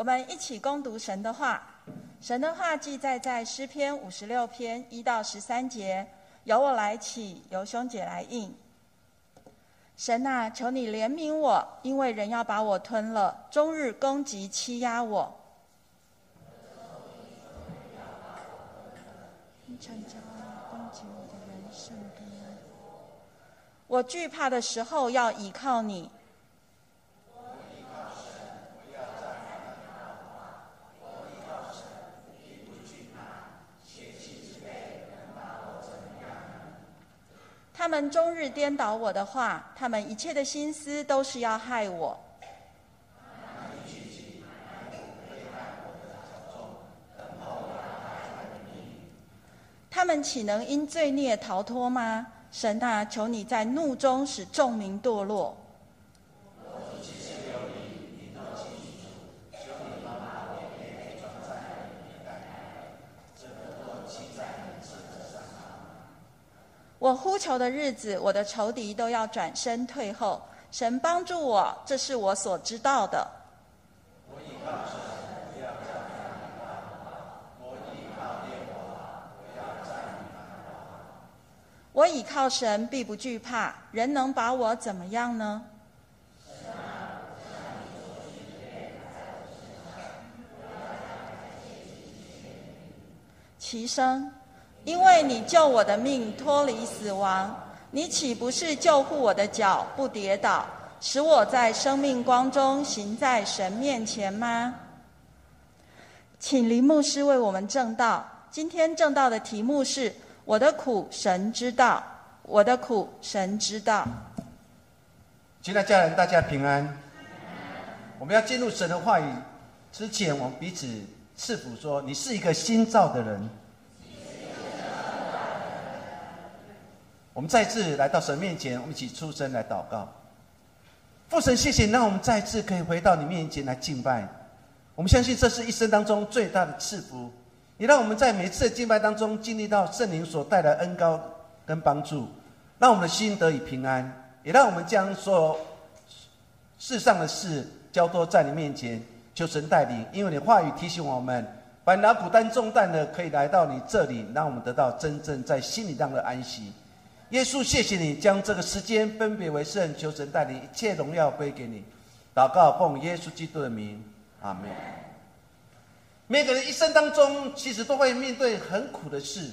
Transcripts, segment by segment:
我们一起攻读神的话。神的话记载在诗篇五十六篇一到十三节，由我来起，由兄姐来应。神啊，求你怜悯我，因为人要把我吞了，终日攻击欺压我。我惧怕的时候要倚靠你。他他们终日颠倒我的话，他们一切的心思都是要害我。他们岂能因罪孽逃脱吗？神啊，求你在怒中使众民堕落。我呼求的日子，我的仇敌都要转身退后。神帮助我，这是我所知道的。我倚靠神，不要我倚靠耶和华，不要我倚靠神，必不惧怕。人能把我怎么样呢？齐声。因为你救我的命脱离死亡，你岂不是救护我的脚不跌倒，使我在生命光中行在神面前吗？请林牧师为我们正道。今天正道的题目是“我的苦神知道，我的苦神知道”。亲爱家人，大家平安。我们要进入神的话语之前，我们彼此赐福说：“你是一个新造的人。”我们再次来到神面前，我们一起出声来祷告。父神，谢谢让我们再次可以回到你面前来敬拜。我们相信这是一生当中最大的赐福。你让我们在每次的敬拜当中经历到圣灵所带来恩高跟帮助，让我们的心得以平安，也让我们将所有世上的事交托在你面前，求神带领。因为你话语提醒我们，凡拿苦担重担的，可以来到你这里，让我们得到真正在心里上的安息。耶稣，谢谢你将这个时间分别为圣，求神带领一切荣耀归给你。祷告，奉耶稣基督的名，阿门。每个人一生当中，其实都会面对很苦的事。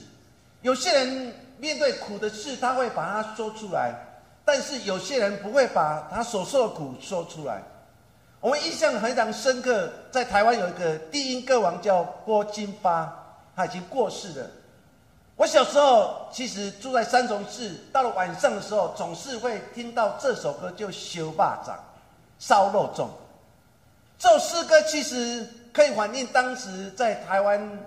有些人面对苦的事，他会把它说出来；但是有些人不会把他所受的苦说出来。我们印象非常深刻，在台湾有一个低音歌王叫郭金发，他已经过世了。我小时候其实住在三重市，到了晚上的时候，总是会听到这首歌，就《修霸掌》，烧肉粽。这首诗歌其实可以反映当时在台湾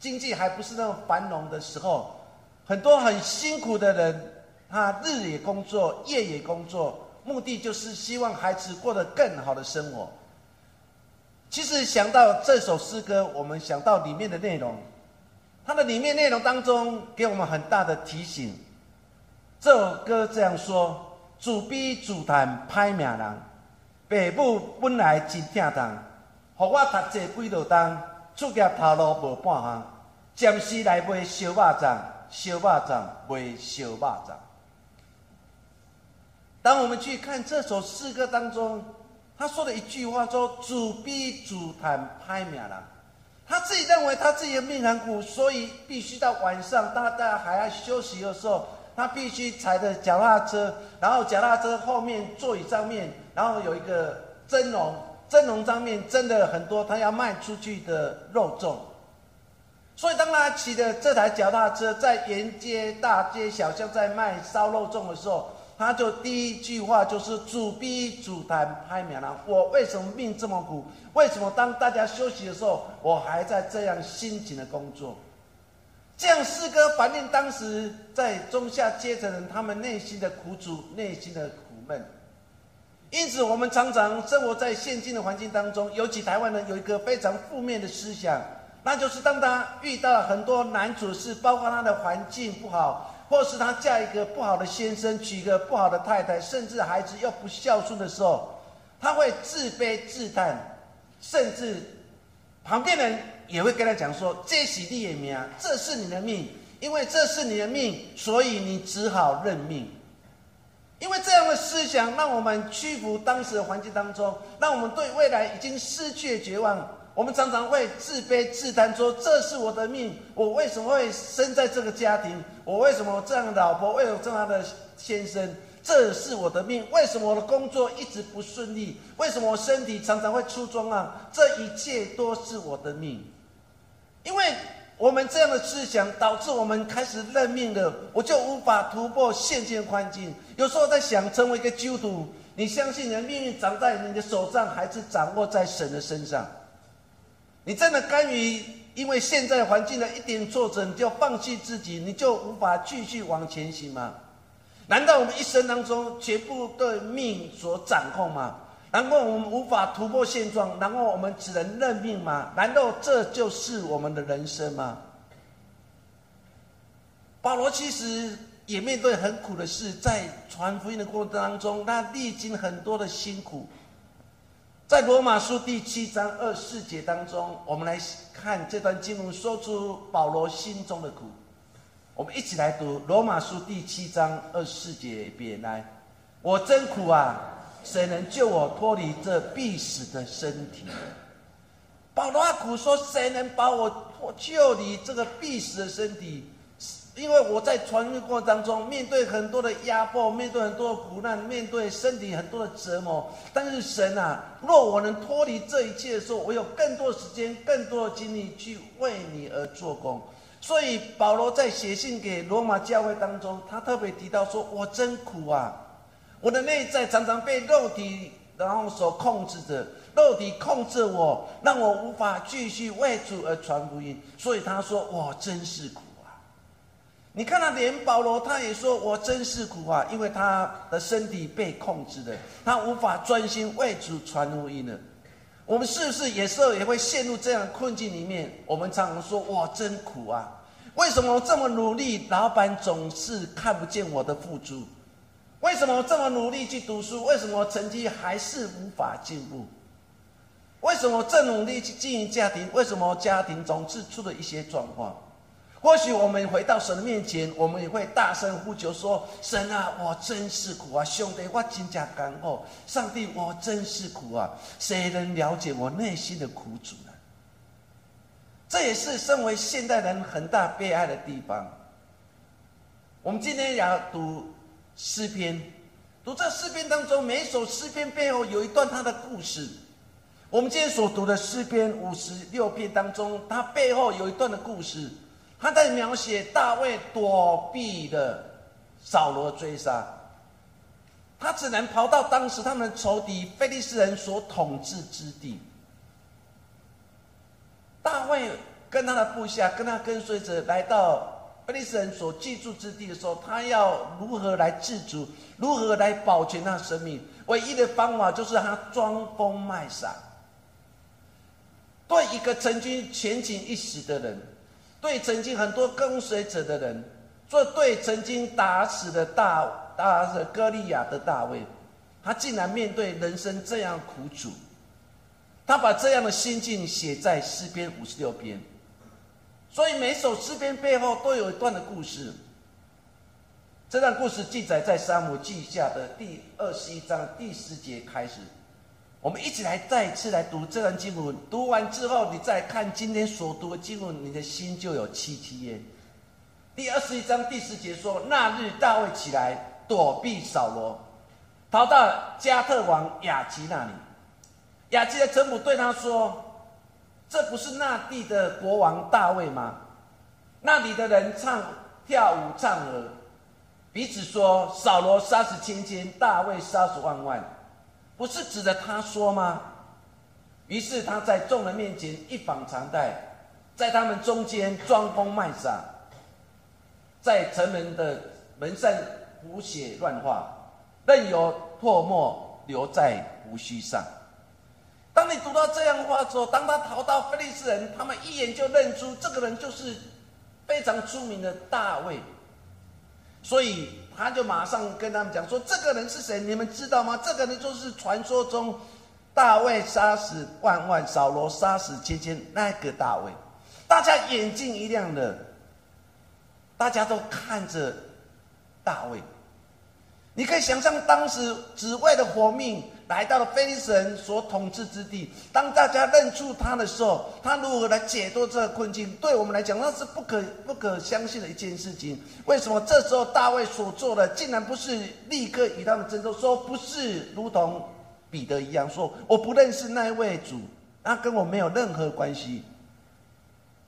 经济还不是那么繁荣的时候，很多很辛苦的人，他日也工作，夜也工作，目的就是希望孩子过得更好的生活。其实想到这首诗歌，我们想到里面的内容。它的里面内容当中给我们很大的提醒。这首歌这样说：主逼主谈歹命人，父母本来真疼痛，互我读这几落冬，出业头路无半项，暂时来卖烧肉粽，烧肉粽卖烧肉粽。当我们去看这首诗歌当中，他说的一句话说：主逼主谈歹命人。他自己认为他自己的命很苦，所以必须到晚上，大家还要休息的时候，他必须踩着脚踏车，然后脚踏车后面座椅上面，然后有一个蒸笼，蒸笼上面蒸的很多他要卖出去的肉粽。所以当他骑着这台脚踏车在沿街大街小巷在卖烧肉粽的时候，他就第一句话就是主逼主谈拍秒了。我为什么命这么苦？为什么当大家休息的时候，我还在这样辛勤的工作？这样诗歌反映当时在中下阶层人他们内心的苦楚、内心的苦闷。因此，我们常常生活在现今的环境当中，尤其台湾人有一个非常负面的思想，那就是当他遇到了很多难处事，包括他的环境不好。或是她嫁一个不好的先生，娶一个不好的太太，甚至孩子又不孝顺的时候，她会自卑自叹，甚至旁边人也会跟他讲说：“这是你的命，这是你的命，因为这是你的命，所以你只好认命。”因为这样的思想，让我们屈服当时的环境当中，让我们对未来已经失去了绝望。我们常常会自卑自叹，说：“这是我的命，我为什么会生在这个家庭？我为什么这样的老婆，为什么这样的先生？这是我的命。为什么我的工作一直不顺利？为什么我身体常常会出状况？这一切都是我的命。”因为。我们这样的思想导致我们开始认命了，我就无法突破现今环境。有时候在想，成为一个基督徒，你相信你的命运掌在你的手上，还是掌握在神的身上？你真的甘于因为现在环境的一点挫折，你就放弃自己，你就无法继续往前行吗？难道我们一生当中全部对命所掌控吗？难道我们无法突破现状？然后我们只能认命吗？难道这就是我们的人生吗？保罗其实也面对很苦的事，在传福音的过程当中，他历经很多的辛苦。在罗马书第七章二四节当中，我们来看这段经文，说出保罗心中的苦。我们一起来读罗马书第七章二四节，别来，我真苦啊！谁能救我脱离这必死的身体？保罗阿苦说：“谁能把我脱救离这个必死的身体？因为我在传运过程当中，面对很多的压迫，面对很多的苦难，面对身体很多的折磨。但是神啊，若我能脱离这一切的时候，我有更多的时间、更多的精力去为你而做工。所以保罗在写信给罗马教会当中，他特别提到说：‘我真苦啊！’我的内在常常被肉体然后所控制着，肉体控制我，让我无法继续为主而传福音。所以他说：“我真是苦！”你看他连保罗他也说：“我真是苦啊！”因为他的身体被控制了，他无法专心为主传福音了。我们是不是有时候也会陷入这样的困境里面？我们常常说：“我真苦啊！”为什么我这么努力，老板总是看不见我的付出？为什么我这么努力去读书？为什么成绩还是无法进步？为什么我这么努力去经营家庭？为什么家庭总是出了一些状况？或许我们回到神的面前，我们也会大声呼求说：“神啊，我真是苦啊！兄弟，我真加干哦！上帝，我真是苦啊！谁能了解我内心的苦楚呢？”这也是身为现代人很大悲哀的地方。我们今天要读。诗篇，读这诗篇当中，每一首诗篇背后有一段他的故事。我们今天所读的诗篇五十六篇当中，它背后有一段的故事，他在描写大卫躲避的扫罗追杀，他只能跑到当时他们仇敌菲利斯人所统治之地。大卫跟他的部下，跟他跟随者来到。菲利斯人所居住之地的时候，他要如何来自主？如何来保全他生命？唯一的方法就是他装疯卖傻。对一个曾经前景一时的人，对曾经很多跟随者的人，做对曾经打死的大大的歌利亚的大卫，他竟然面对人生这样苦楚，他把这样的心境写在诗篇五十六篇。所以每首诗篇背后都有一段的故事。这段故事记载在《沙姆记下》的第二十一章第十节开始。我们一起来再次来读这段经文。读完之后，你再看今天所读的经文，你的心就有戚戚焉。第二十一章第十节说：“那日大卫起来躲避扫罗，逃到加特王雅吉那里。雅吉的臣仆对他说。”这不是那地的国王大卫吗？那里的人唱跳舞唱和，彼此说：“扫罗杀死千千，大卫杀死万万，不是指着他说吗？”于是他在众人面前一反常态，在他们中间装疯卖傻，在城门的门上胡写乱画，任由唾沫留在胡须上。当你读到这样的话之后，当他逃到菲利斯人，他们一眼就认出这个人就是非常出名的大卫，所以他就马上跟他们讲说：“这个人是谁？你们知道吗？这个人就是传说中大卫杀死万万，扫罗杀死千千，那个大卫，大家眼睛一亮的，大家都看着大卫。你可以想象，当时只为了活命。来到了非神所统治之地，当大家认出他的时候，他如何来解脱这个困境？对我们来讲，那是不可不可相信的一件事情。为什么这时候大卫所做的，竟然不是立刻与他们争斗，说不是如同彼得一样，说我不认识那一位主，那跟我没有任何关系。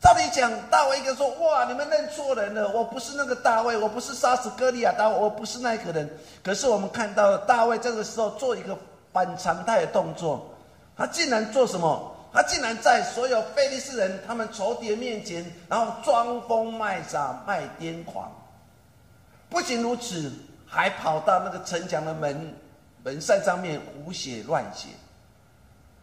照理讲，大卫应该说：“哇，你们认错人了，我不是那个大卫，我不是杀死歌利亚大卫，我不是那个人。”可是我们看到大卫这个时候做一个。反常态的动作，他竟然做什么？他竟然在所有菲利斯人他们仇敌的面前，然后装疯卖傻、卖癫狂。不仅如此，还跑到那个城墙的门门扇上面胡写乱写。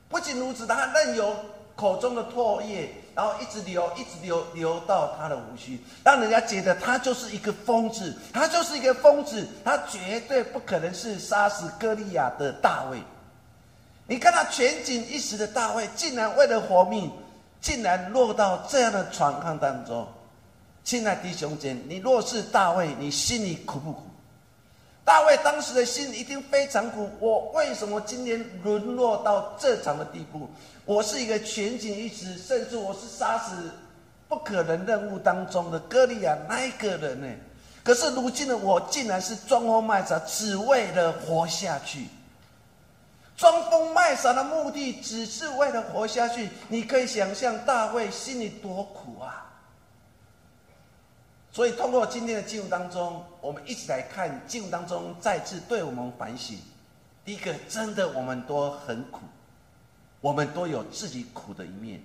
不仅如此，他任由口中的唾液，然后一直流，一直流，流到他的胡须，让人家觉得他就是一个疯子，他就是一个疯子，他绝对不可能是杀死歌利亚的大卫。你看他全景一时的大卫，竟然为了活命，竟然落到这样的状况当中。亲爱的弟兄姐，你若是大卫，你心里苦不苦？大卫当时的心一定非常苦。我为什么今天沦落到这场的地步？我是一个全景一时，甚至我是杀死不可能任务当中的歌利亚那一个人呢？可是如今的我，竟然是装疯卖傻，只为了活下去。装疯卖傻的目的，只是为了活下去。你可以想象大卫心里多苦啊！所以，通过今天的经文当中，我们一起来看经文当中再次对我们反省。第一个，真的我们都很苦，我们都有自己苦的一面。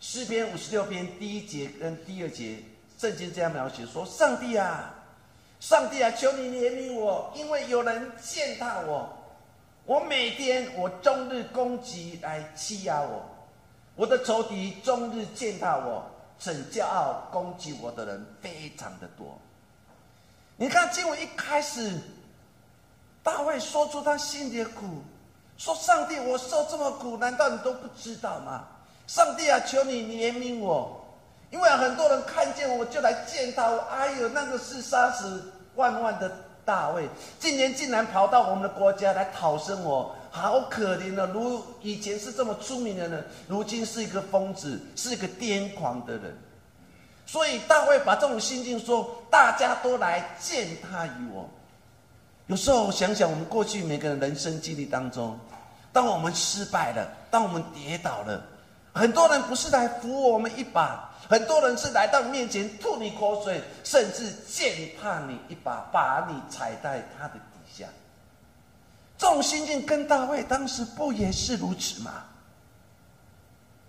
诗篇五十六篇第一节跟第二节，圣经这样描写说：“上帝啊，上帝啊，求你怜悯我，因为有人践踏我。我每天我终日攻击来欺压我，我的仇敌终日践踏我。”很骄傲攻击我的人非常的多。你看经文一开始，大卫说出他心里的苦，说：“上帝，我受这么苦，难道你都不知道吗？上帝啊，求你怜悯我，因为很多人看见我就来见他。我哎呦，那个是杀死万万的大卫，今年竟然跑到我们的国家来讨生我。”好可怜啊！如以前是这么出名的人，如今是一个疯子，是一个癫狂的人。所以大卫把这种心境说：大家都来践踏于我。有时候想想，我们过去每个人人生经历当中，当我们失败了，当我们跌倒了，很多人不是来扶我们一把，很多人是来到面前吐你口水，甚至践踏你一把，把你踩在他的底下。这种心境跟大卫当时不也是如此吗？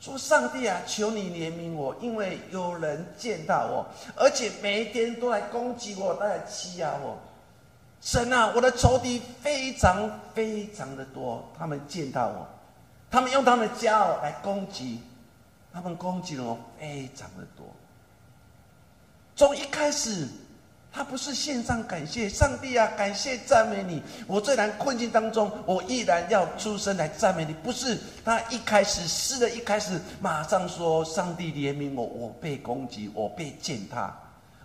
说上帝啊，求你怜悯我，因为有人见到我，而且每一天都来攻击我，都来欺压我。神啊，我的仇敌非常非常的多，他们见到我，他们用他们的骄傲来攻击，他们攻击了我非常的多。从一开始。他不是献上感谢上帝啊，感谢赞美你。我最难困境当中，我依然要出声来赞美你。不是他一开始是的，一开始马上说上帝怜悯我，我被攻击，我被践踏，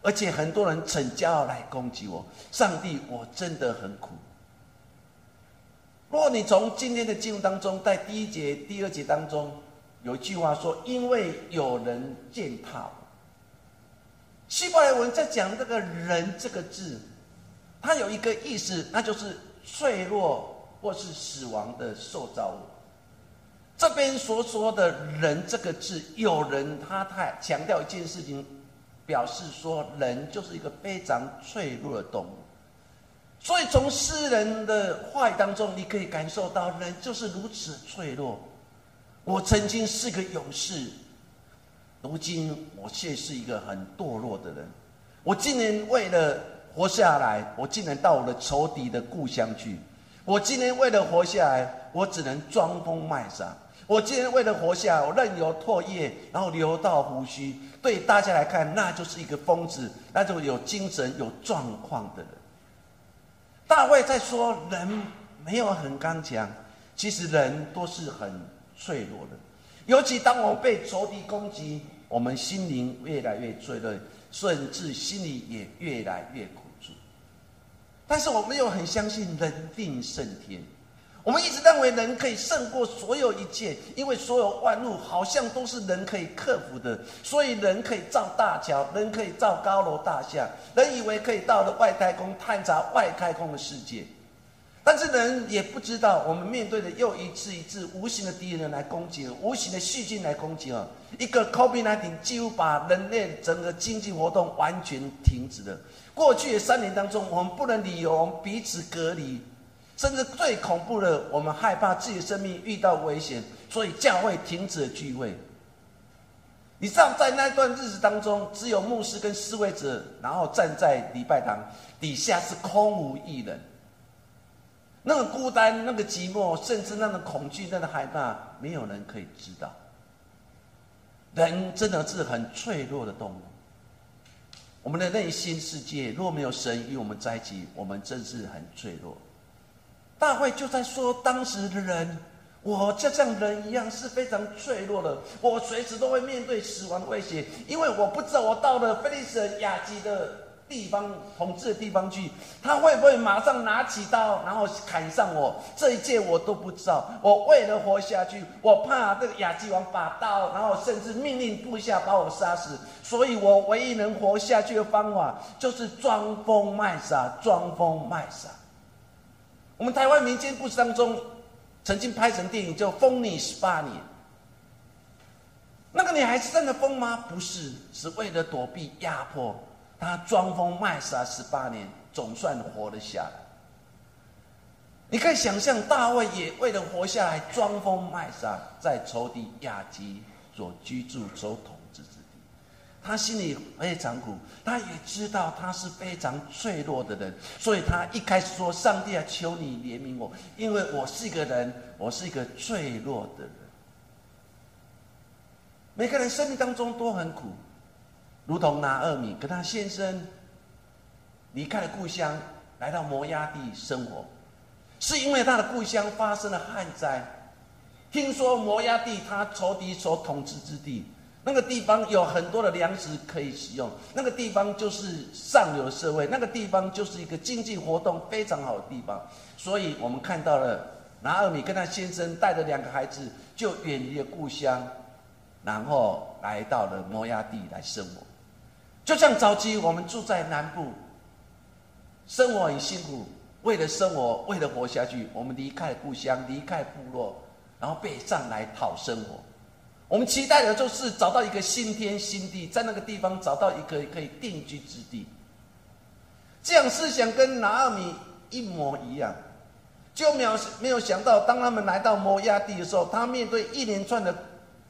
而且很多人逞骄傲来攻击我。上帝，我真的很苦。若你从今天的经文当中，在第一节、第二节当中有一句话说：“因为有人践踏。”希伯来文在讲这个人这个字，它有一个意思，那就是脆弱或是死亡的受造物。这边所说的人这个字，有人他太强调一件事情，表示说人就是一个非常脆弱的动物。所以从诗人的话语当中，你可以感受到人就是如此脆弱。我曾经是个勇士。如今我却是一个很堕落的人，我今年为了活下来，我竟然到我的仇敌的故乡去。我今年为了活下来，我只能装疯卖傻。我今天为了活下来，我任由唾液然后流到胡须。对大家来看，那就是一个疯子，那种有精神有状况的人。大卫在说，人没有很刚强，其实人都是很脆弱的，尤其当我被仇敌攻击，我们心灵越来越脆弱，甚至心里也越来越苦楚。但是我们又很相信人定胜天，我们一直认为人可以胜过所有一切，因为所有万物好像都是人可以克服的，所以人可以造大桥，人可以造高楼大厦，人以为可以到了外太空探查外太空的世界。但是人也不知道，我们面对的又一次一次无形的敌人来攻击，无形的细菌来攻击啊！一个 COVID-19 几乎把人类整个经济活动完全停止了。过去的三年当中，我们不能理由我们彼此隔离，甚至最恐怖的，我们害怕自己的生命遇到危险，所以教会停止了聚会。你知道，在那段日子当中，只有牧师跟侍卫者，然后站在礼拜堂底下是空无一人。那个孤单，那个寂寞，甚至那个恐惧，那个害怕，没有人可以知道。人真的是很脆弱的动物。我们的内心世界若没有神与我们在一起，我们真是很脆弱。大会就在说，当时的人，我就像人一样是非常脆弱的，我随时都会面对死亡威胁，因为我不知道我到了菲利斯亚基的。地方统治的地方去，他会不会马上拿起刀，然后砍上我？这一切我都不知道。我为了活下去，我怕这个亚基王把刀，然后甚至命令部下把我杀死。所以我唯一能活下去的方法，就是装疯卖傻，装疯卖傻。我们台湾民间故事当中，曾经拍成电影叫《疯你十八年》。那个女孩子真的疯吗？不是，是为了躲避压迫。他装疯卖傻十八年，总算活了下来。你可以想象，大卫也为了活下来，装疯卖傻，在仇敌亚基所居住、所统治之地。他心里非常苦，他也知道他是非常脆弱的人，所以他一开始说：“上帝啊，求你怜悯我，因为我是一个人，我是一个脆弱的人。”每个人生命当中都很苦。如同拿二米跟他先生离开了故乡，来到摩崖地生活，是因为他的故乡发生了旱灾。听说摩崖地他仇敌所统治之地，那个地方有很多的粮食可以使用，那个地方就是上流社会，那个地方就是一个经济活动非常好的地方。所以我们看到了拿二米跟他先生带着两个孩子，就远离了故乡，然后来到了摩崖地来生活。就像早期我们住在南部，生活很辛苦，为了生活，为了活下去，我们离开故乡，离开部落，然后北上来讨生活。我们期待的就是找到一个新天新地，在那个地方找到一个可以定居之地。这样思想跟拿二米一模一样，就没有没有想到，当他们来到摩崖地的时候，他面对一连串的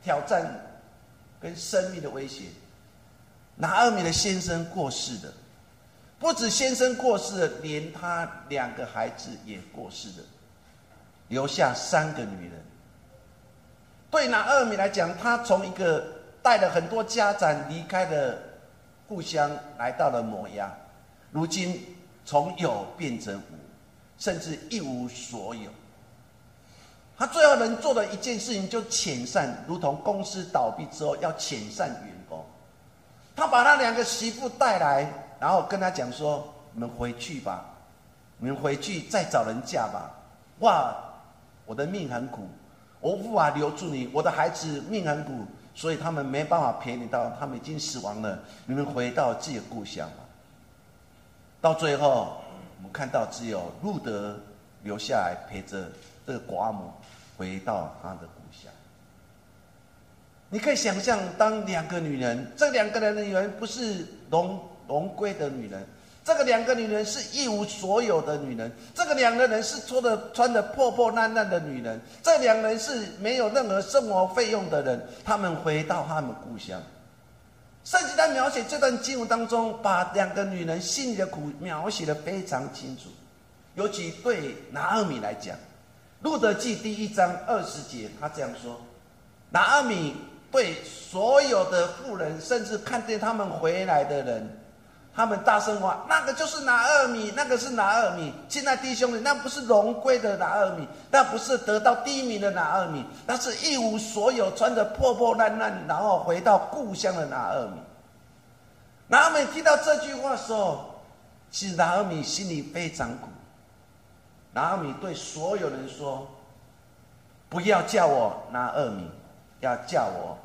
挑战跟生命的威胁。拿二米的先生过世的，不止先生过世了，连他两个孩子也过世了，留下三个女人。对拿二米来讲，他从一个带了很多家产离开了故乡，来到了摩崖，如今从有变成无，甚至一无所有。他最后能做的一件事情，就遣散，如同公司倒闭之后要遣散员。他把他两个媳妇带来，然后跟他讲说：“你们回去吧，你们回去再找人嫁吧。”哇，我的命很苦，我无法留住你。我的孩子命很苦，所以他们没办法陪你到，他们已经死亡了。你们回到自己的故乡吧。到最后，我们看到只有路德留下来陪着这个寡母回到他的故乡。你可以想象，当两个女人，这两个人的女人不是龙龙龟的女人，这个两个女人是一无所有的女人，这个两个人是穿的穿的破破烂烂的女人，这两人是没有任何生活费用的人，他们回到他们故乡。圣经在描写这段经文当中，把两个女人心里的苦描写的非常清楚，尤其对拿尔米来讲，《路德记》第一章二十节，他这样说：拿尔米。对所有的富人，甚至看见他们回来的人，他们大声话：“那个就是拿二米，那个是拿二米。”亲爱弟兄们，那不是荣归的拿二米，那不是得到第一名的拿二米，那是一无所有、穿着破破烂烂，然后回到故乡的拿二米。拿二米听到这句话的时候，其实拿二米心里非常苦。拿二米对所有人说：“不要叫我拿二米，要叫我。”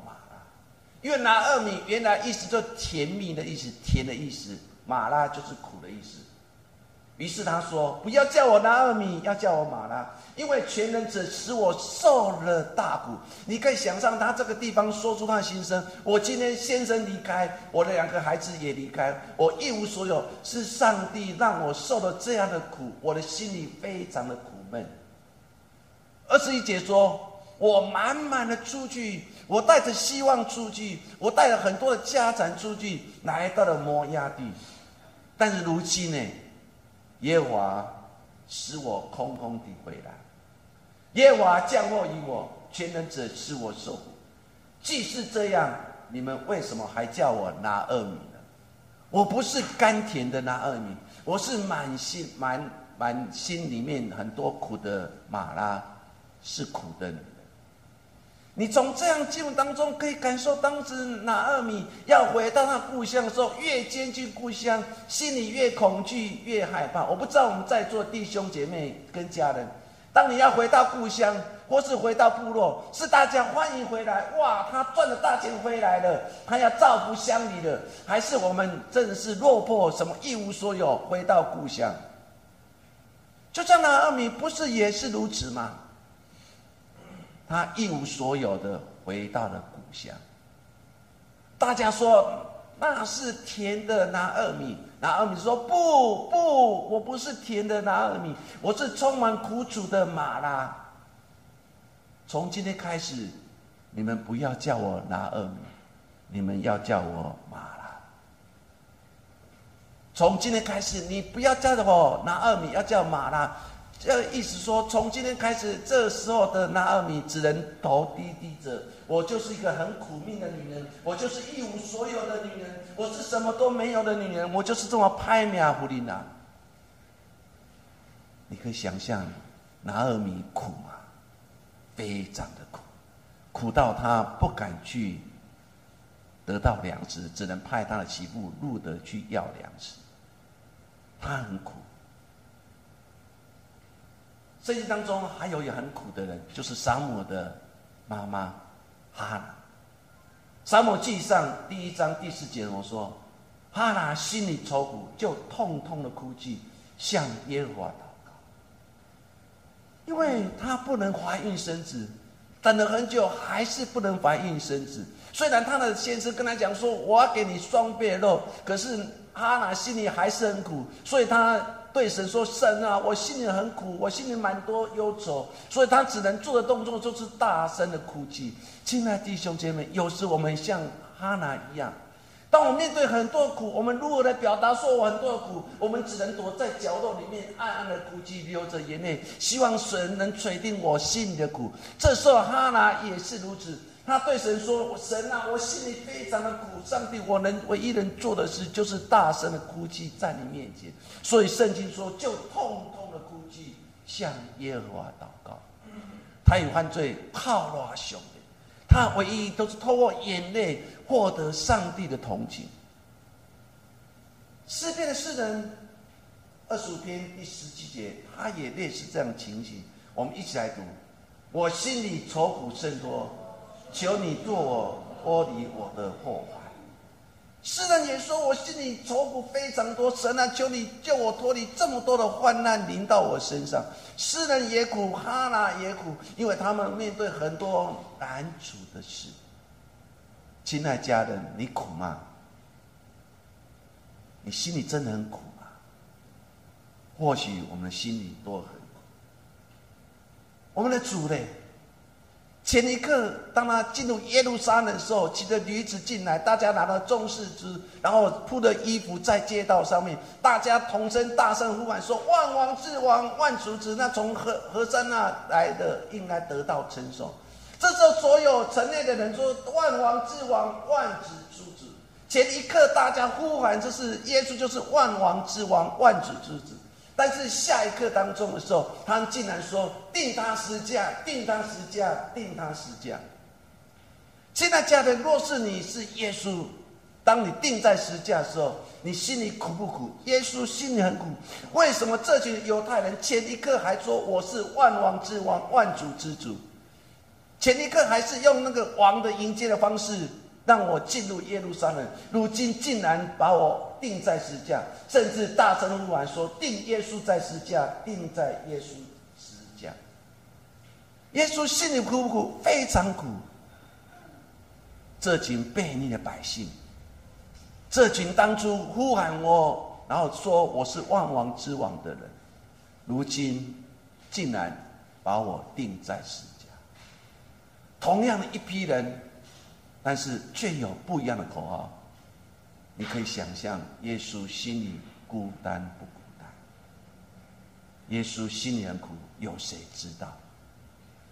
因为拿二米原来意思就甜蜜的意思，甜的意思，马拉就是苦的意思。于是他说：“不要叫我拿二米，要叫我马拉，因为全能者使我受了大苦。”你可以想象他这个地方说出他的心声：“我今天先生离开，我的两个孩子也离开，我一无所有，是上帝让我受了这样的苦，我的心里非常的苦闷。”二十一节说：“我满满的出去。”我带着希望出去，我带了很多的家产出去，来到了摩押地。但是如今呢，耶和华使我空空地回来。耶和华降祸于我，全能者使我受苦。既是这样，你们为什么还叫我拿二米呢？我不是甘甜的拿二米，我是满心满满心里面很多苦的马拉，是苦的。你从这样经文当中可以感受，当时拿二米要回到他故乡的时候，越接近故乡，心里越恐惧，越害怕。我不知道我们在座弟兄姐妹跟家人，当你要回到故乡，或是回到部落，是大家欢迎回来，哇，他赚了大钱回来了，他要造福乡里了，还是我们真的是落魄，什么一无所有，回到故乡？就像拿二米，不是也是如此吗？他一无所有的回到了故乡。大家说那是甜的拿二米，拿二米说不不，我不是甜的拿二米，我是充满苦楚的马拉。从今天开始，你们不要叫我拿二米，你们要叫我马拉。从今天开始，你不要叫我拿二米，要叫马拉。这意思说，从今天开始，这时候的拿二米只能头低低着。我就是一个很苦命的女人，我就是一无所有的女人，我是什么都没有的女人，我就是这么拍面胡琳娜。你可以想象，拿二米苦吗？非常的苦，苦到他不敢去得到粮食，只能派他的媳妇路德去要粮食。他很苦。圣经当中还有一个很苦的人，就是撒母的妈妈哈拿。撒母记上第一章第四节我说，哈拿心里愁苦，就痛痛的哭泣，向耶和华祷告，因为她不能怀孕生子，等了很久还是不能怀孕生子。虽然她的先生跟她讲说，我要给你双倍肉，可是哈拿心里还是很苦，所以她。对神说：“神啊，我心里很苦，我心里蛮多忧愁，所以他只能做的动作就是大声的哭泣。”亲爱的弟兄姐妹，有时我们像哈拿一样，当我面对很多苦，我们如何来表达说我很多的苦？我们只能躲在角落里面暗暗的哭泣，流着眼泪，希望神能垂听我心里的苦。这时候哈拿也是如此。他对神说：“神啊，我心里非常的苦。上帝，我能唯一能做的事，就是大声的哭泣在你面前。所以圣经说，就痛痛的哭泣，向耶和华祷告。他有犯罪，靠拉兄弟，他唯一都是透过眼泪获得上帝的同情。诗篇的诗人二十五篇第十七节，他也类似这样的情形。我们一起来读：我心里愁苦甚多。”求你做我脱离我的祸患。诗人也说，我心里愁苦非常多。神啊，求你救我脱离这么多的患难临到我身上。诗人也苦，哈拿也苦，因为他们面对很多难处的事。亲爱家人，你苦吗？你心里真的很苦吗？或许我们的心里都很苦。我们的主嘞？前一刻，当他进入耶路撒冷的时候，骑着驴子进来，大家拿了重视之，然后铺的衣服在街道上面，大家同声大声呼喊说：“万王之王，万主之。”那从何何山那来的，应该得到称颂。这时候，所有城内的人说：“万王之王，万主之子。”前一刻大家呼喊，这是耶稣就是万王之王、万主之子。但是下一刻当中的时候，他竟然说定他十架，定他十架，定他十架。现在家人，若是你是耶稣，当你定在十架的时候，你心里苦不苦？耶稣心里很苦。为什么这群犹太人前一刻还说我是万王之王、万主之主，前一刻还是用那个王的迎接的方式让我进入耶路撒冷，如今竟然把我。钉在十架，甚至大声呼喊说：“钉耶稣在十架，钉在耶稣十架。”耶稣心里苦不苦？非常苦。这群悖逆的百姓，这群当初呼喊我，然后说我是万王之王的人，如今竟然把我钉在十架。同样的一批人，但是却有不一样的口号。你可以想象，耶稣心里孤单不孤单？耶稣心里很苦，有谁知道？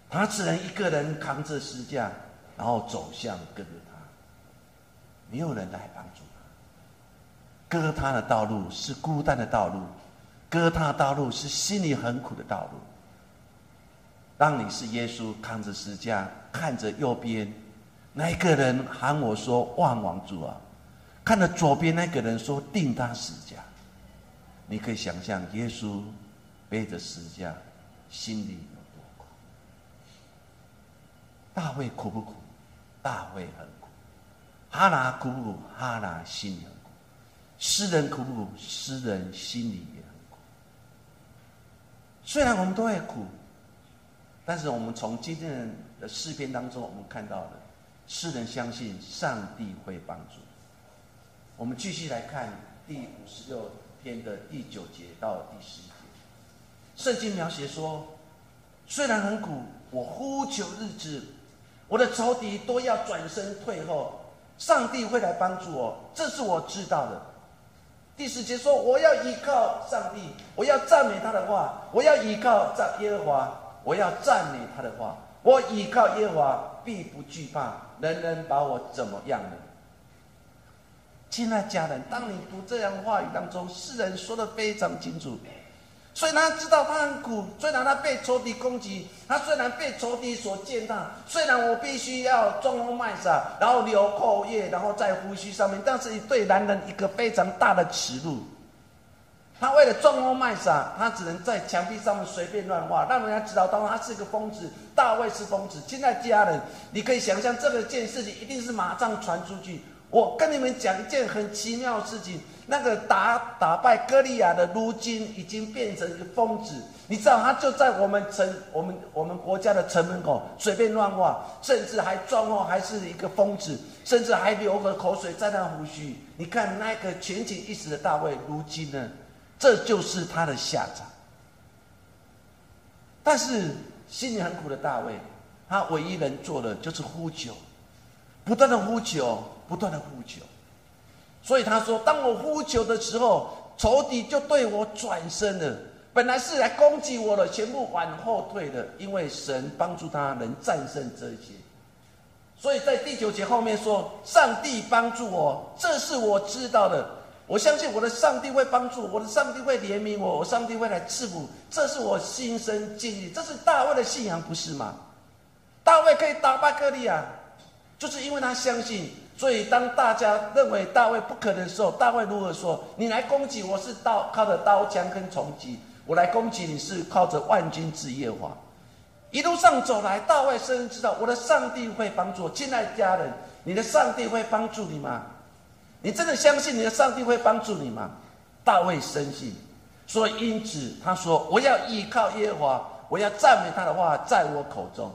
他只能一个人扛着石架，然后走向哥哥他，没有人来帮助他。哥他的道路是孤单的道路，哥他的道路是心里很苦的道路。当你是耶稣扛着石架，看着右边那一个人喊我说：“万王主啊！”看着左边那个人说：“定他死架。”你可以想象耶稣背着十架，心里有多苦。大卫苦不苦？大卫很苦。哈拿苦不苦？哈拿心里很苦。诗人苦不苦？诗人心里也很苦。虽然我们都会苦，但是我们从今天的诗篇当中，我们看到了诗人相信上帝会帮助。我们继续来看第五十六篇的第九节到第十一节。圣经描写说：“虽然很苦，我呼求日子，我的仇敌都要转身退后，上帝会来帮助我，这是我知道的。”第十节说：“我要依靠上帝，我要赞美他的话，我要依靠赞耶和华，我要赞美他的话，我依靠耶和华，必不惧怕，人人把我怎么样呢？”亲爱家人，当你读这样话语当中，世人说的非常清楚。虽然知道他很苦，虽然他被仇敌攻击，他虽然被仇敌所践踏，虽然我必须要装疯卖傻，然后流口液，然后在胡须上面，但是对男人一个非常大的耻辱。他为了装疯卖傻，他只能在墙壁上面随便乱画，让人家知道当他是个疯子。大卫是疯子。亲爱家人，你可以想象这个件事情一定是马上传出去。我跟你们讲一件很奇妙的事情，那个打打败歌利亚的，如今已经变成一个疯子。你知道，他就在我们城、我们我们国家的城门口随便乱画，甚至还装哦还是一个疯子，甚至还流个口水在那胡须。你看那个全景一时的大卫，如今呢，这就是他的下场。但是心里很苦的大卫，他唯一能做的就是呼求，不断的呼求。不断的呼求，所以他说：“当我呼求的时候，仇敌就对我转身了。本来是来攻击我的，全部往后退的，因为神帮助他能战胜这些。所以在第九节后面说：‘上帝帮助我，这是我知道的。我相信我的上帝会帮助我，的上帝会怜悯我，我上帝会来赐福。这是我心生敬意，这是大卫的信仰，不是吗？大卫可以打败歌利亚，就是因为他相信。”所以，当大家认为大卫不可能的时候，大卫如何说？你来攻击我是刀，靠着刀枪跟重击；我来攻击你是靠着万军之耶华。一路上走来，大卫深深知道，我的上帝会帮助。亲爱的家人，你的上帝会帮助你吗？你真的相信你的上帝会帮助你吗？大卫深信，所以因此他说：“我要依靠耶和华，我要赞美他的话在我口中。”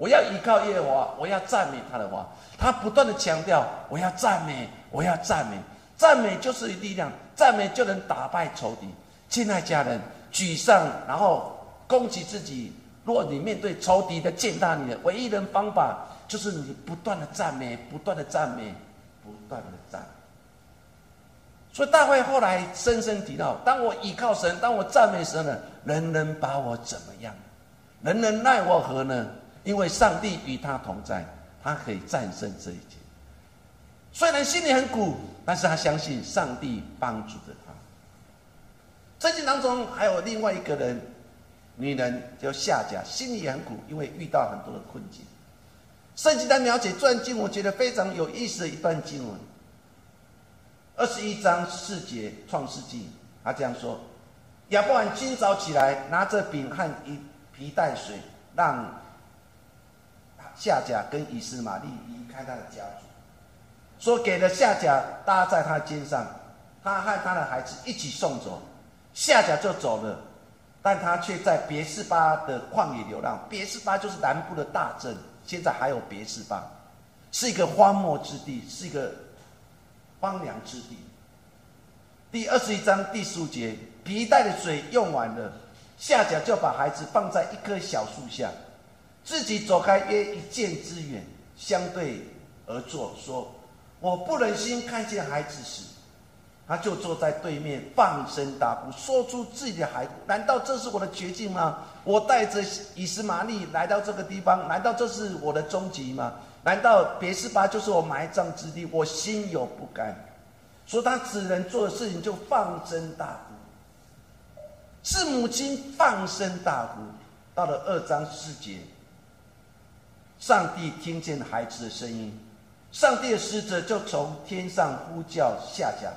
我要依靠耶和华，我要赞美他的话。他不断的强调，我要赞美，我要赞美，赞美就是力量，赞美就能打败仇敌。亲爱家人，沮丧然后攻击自己，若你面对仇敌的践踏，你的唯一的方法就是你不断的赞美，不断的赞美，不断的赞。所以大卫后来深深提到：当我倚靠神，当我赞美神了，人能把我怎么样？人能奈我何呢？因为上帝与他同在，他可以战胜这一切。虽然心里很苦，但是他相信上帝帮助着他。圣经当中还有另外一个人，女人叫夏甲，心里很苦，因为遇到很多的困境。圣经在描写传经，我觉得非常有意思的一段经文。二十一章四节创世纪，他这样说：亚伯兰今早起来，拿着饼和一皮带水，让夏甲跟以斯玛利离开他的家族，说给了夏甲搭在他肩上，他和他的孩子一起送走，夏甲就走了，但他却在别是巴的旷野流浪。别是巴就是南部的大镇，现在还有别是巴，是一个荒漠之地，是一个。荒凉之地。第二十一章第十五节，皮带的水用完了，夏甲就把孩子放在一棵小树下，自己走开约一箭之远，相对而坐，说：“我不忍心看见孩子死。”他就坐在对面，放声大哭，说出自己的孩子。难道这是我的绝境吗？我带着以斯玛利来到这个地方，难道这是我的终极吗？难道别是巴就是我埋葬之地？我心有不甘，说他只能做的事情就放声大哭。是母亲放声大哭。到了二章四节，上帝听见孩子的声音，上帝的使者就从天上呼叫夏甲，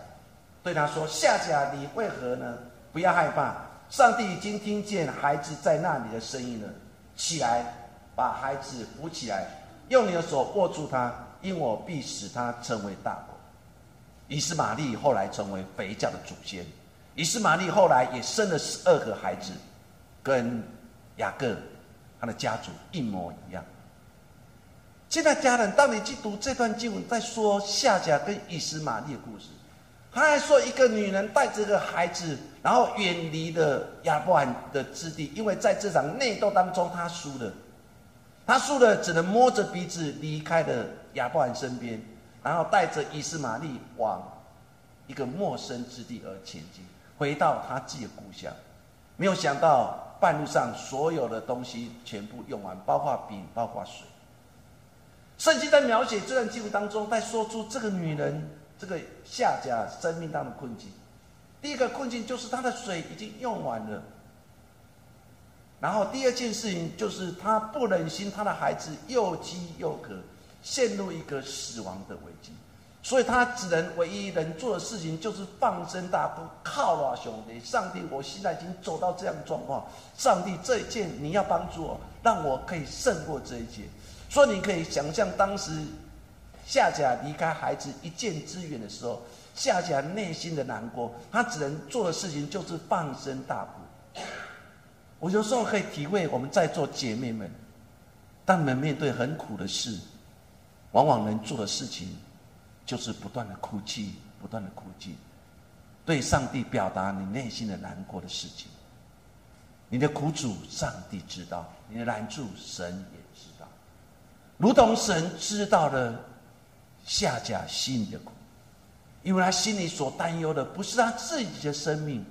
对他说：“夏甲，你为何呢？不要害怕，上帝已经听见孩子在那里的声音了。起来，把孩子扶起来。”用你的手握住他，因我必使他成为大国。以斯玛利后来成为肥教的祖先。以斯玛利后来也生了十二个孩子，跟雅各他的家族一模一样。现在家人，当你去读这段经文，在说夏甲跟以斯玛利的故事，他还说一个女人带着个孩子，然后远离了亚伯兰的之地，因为在这场内斗当中，他输了。他输了，只能摸着鼻子离开了亚伯兰身边，然后带着以斯玛利往一个陌生之地而前进，回到他自己的故乡。没有想到半路上所有的东西全部用完，包括饼，包括水。圣经在描写这段记录当中，在说出这个女人这个夏家生命当中的困境。第一个困境就是她的水已经用完了。然后第二件事情就是他不忍心他的孩子又饥又渴，陷入一个死亡的危机，所以他只能唯一能做的事情就是放声大哭，靠了兄弟，上帝，我现在已经走到这样的状况，上帝这一件你要帮助我，让我可以胜过这一劫。所以你可以想象当时夏甲离开孩子一箭之远的时候，夏甲内心的难过，他只能做的事情就是放声大哭。我有时候可以体会我们在座姐妹们，当你们面对很苦的事，往往能做的事情，就是不断的哭泣，不断的哭泣，对上帝表达你内心的难过的事情。你的苦主，上帝知道；你的难处，神也。如同神知道了夏甲心里的苦，因为他心里所担忧的，不是他自己的生命。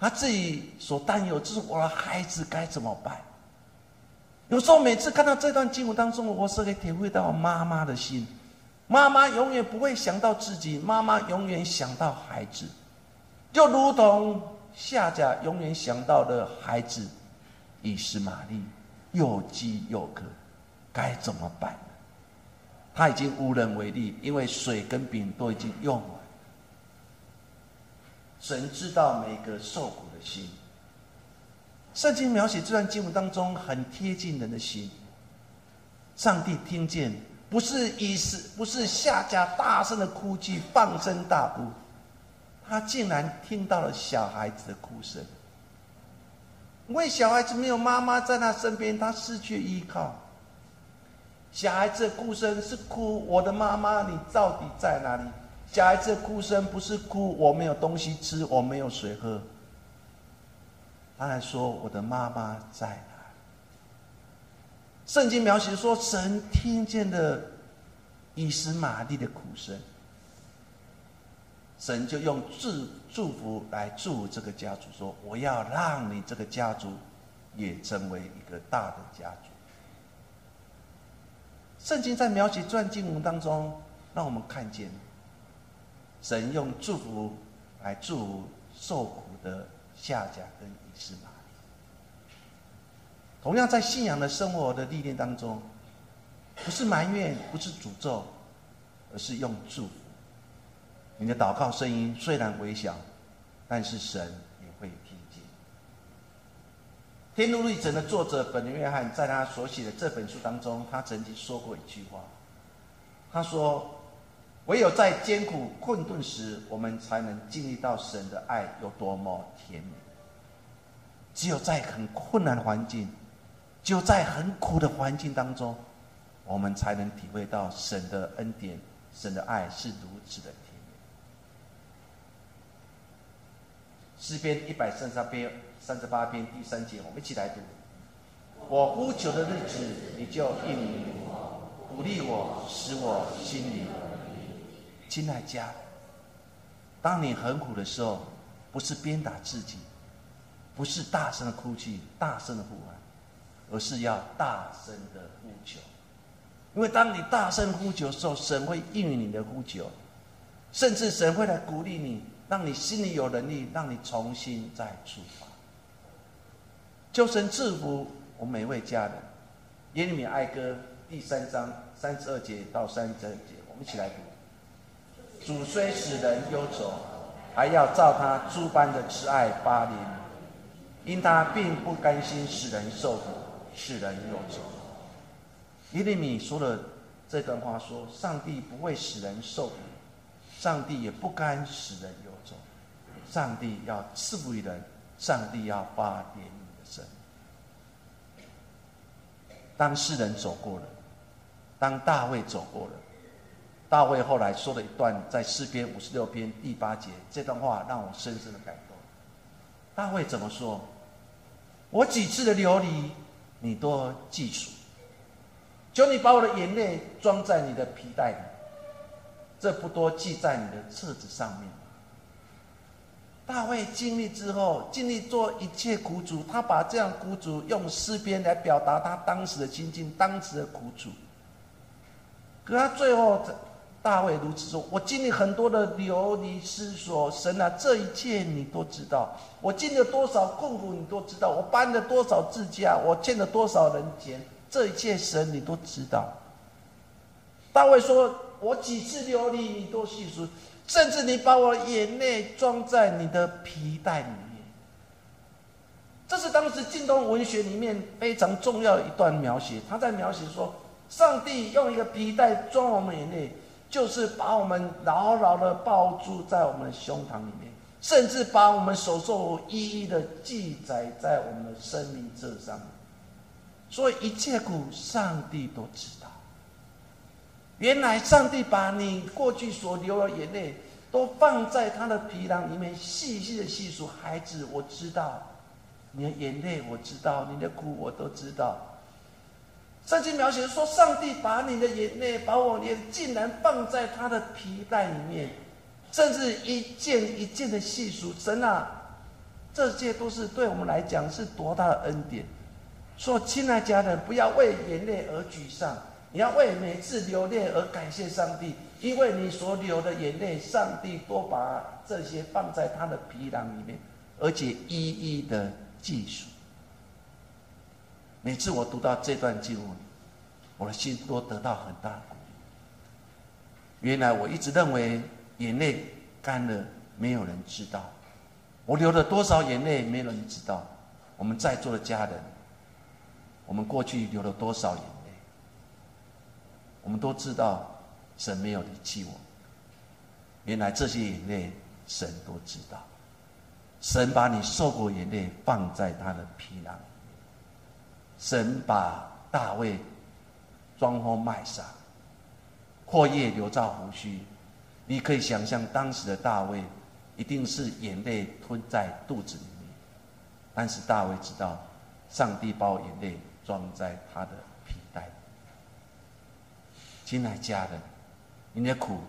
他自己所担忧，就是我的孩子该怎么办？有时候每次看到这段经文当中，我是可以体会到妈妈的心。妈妈永远不会想到自己，妈妈永远想到孩子，就如同夏甲永远想到的孩子，以斯玛利又饥又渴，该怎么办？他已经无能为力，因为水跟饼都已经用完。神知道每个受苦的心。圣经描写这段经文当中很贴近人的心。上帝听见，不是以是，不是夏家大声的哭泣，放声大哭，他竟然听到了小孩子的哭声。因为小孩子没有妈妈在他身边，他失去依靠。小孩子的哭声是哭：“我的妈妈，你到底在哪里？”小孩子的哭声不是哭我没有东西吃，我没有水喝。他还说：“我的妈妈在哪？”圣经描写说，神听见的以斯玛利的哭声，神就用祝祝福来祝福这个家族，说：“我要让你这个家族也成为一个大的家族。”圣经在描写传经文当中。让我们看见，神用祝福来祝福受苦的夏甲跟以斯玛同样在信仰的生活的历练当中，不是埋怨，不是诅咒，而是用祝福。你的祷告声音虽然微小，但是神。天路历程的作者本约翰在他所写的这本书当中，他曾经说过一句话，他说：“唯有在艰苦困顿时，我们才能经历到神的爱有多么甜美。只有在很困难的环境。”就在很苦的环境当中，我们才能体会到神的恩典、神的爱是如此的甜美。诗篇一百三十篇三十八篇第三节，我们一起来读：我呼求的日子，你就应允我，鼓励我，使我心里亲爱家。当你很苦的时候，不是鞭打自己，不是大声的哭泣、大声的呼喊。而是要大声的呼求，因为当你大声呼求的时候，神会应允你的呼求，甚至神会来鼓励你，让你心里有能力，让你重新再出发。求神赐福我们每位家人。耶利米哀歌第三章三十二节到三十二节，我们一起来读：主虽使人忧愁，还要照他诸般的慈爱巴怜，因他并不甘心使人受苦。使人忧愁。耶利米说了这段话，说：“上帝不会使人受苦，上帝也不甘使人忧愁。上帝要赐福于人，上帝要发怜悯的神。当世人走过了，当大卫走过了，大卫后来说了一段在诗篇五十六篇第八节，这段话让我深深的感动。大卫怎么说？我几次的流离。”你多记数，求你把我的眼泪装在你的皮带里，这不多记在你的册子上面。大卫经历之后，经历做一切苦主，他把这样苦主用诗篇来表达他当时的心境，当时的苦主。可他最后，大卫如此说：“我经历很多的流离失所，神啊，这一切你都知道。我经历了多少困苦，你都知道。我搬了多少自家，我欠了多少人钱，这一切神你都知道。”大卫说：“我几次流离，你都细数，甚至你把我眼泪装在你的皮带里面。”这是当时近东文学里面非常重要一段描写。他在描写说，上帝用一个皮带装我们眼泪。就是把我们牢牢的抱住在我们的胸膛里面，甚至把我们所受一一的记载在我们的生命册上。所以一切苦，上帝都知。原来上帝把你过去所流的眼泪，都放在他的皮囊里面，细细的细数。孩子，我知道你的眼泪，我知道你的苦，我都知道。圣经描写说，上帝把你的眼泪，把我眼竟然放在他的皮带里面，甚至一件一件的细数。神啊，这些都是对我们来讲是多大的恩典！说，亲爱家人，不要为眼泪而沮丧，你要为每次流泪而感谢上帝，因为你所流的眼泪，上帝都把这些放在他的皮囊里面，而且一一的记数。每次我读到这段经文，我的心都得到很大鼓励。原来我一直认为眼泪干了，没有人知道；我流了多少眼泪，没有人知道。我们在座的家人，我们过去流了多少眼泪，我们都知道，神没有离弃我。原来这些眼泪，神都知道。神把你受过眼泪放在他的皮囊。神把大卫装疯卖傻，阔叶留照胡须，你可以想象当时的大卫一定是眼泪吞在肚子里面。但是大卫知道，上帝把眼泪装在他的。亲爱家人，你的苦，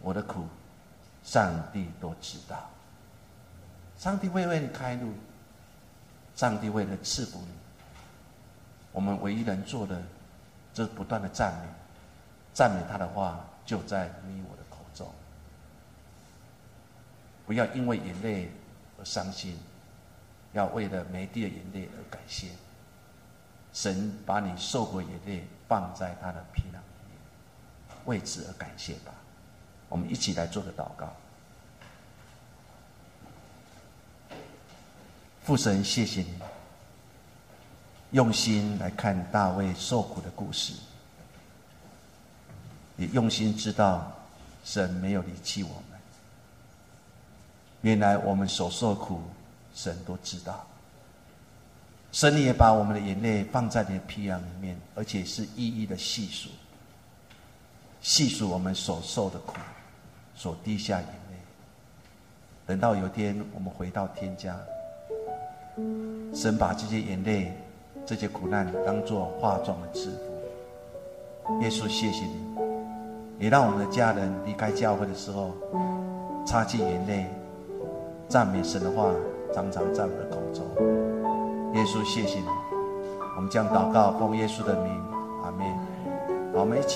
我的苦，上帝都知道。上帝会为你开路，上帝为了赐福你。我们唯一能做的，就是不断的赞美，赞美他的话，就在你我的口中。不要因为眼泪而伤心，要为了没滴的眼泪而感谢。神把你受过眼泪放在他的皮囊，为此而感谢吧。我们一起来做个祷告。父神，谢谢你用心来看大卫受苦的故事，也用心知道神没有离弃我们。原来我们所受苦，神都知道。神也把我们的眼泪放在你的皮囊里面，而且是一一的细数，细数我们所受的苦，所滴下眼泪。等到有天我们回到天家。神把这些眼泪、这些苦难当作化妆的制服。耶稣，谢谢你，也让我们的家人离开教会的时候，擦去眼泪，赞美神的话常常在我的口中。耶稣，谢谢你，我们将祷告奉耶稣的名，阿门。好，我们一起。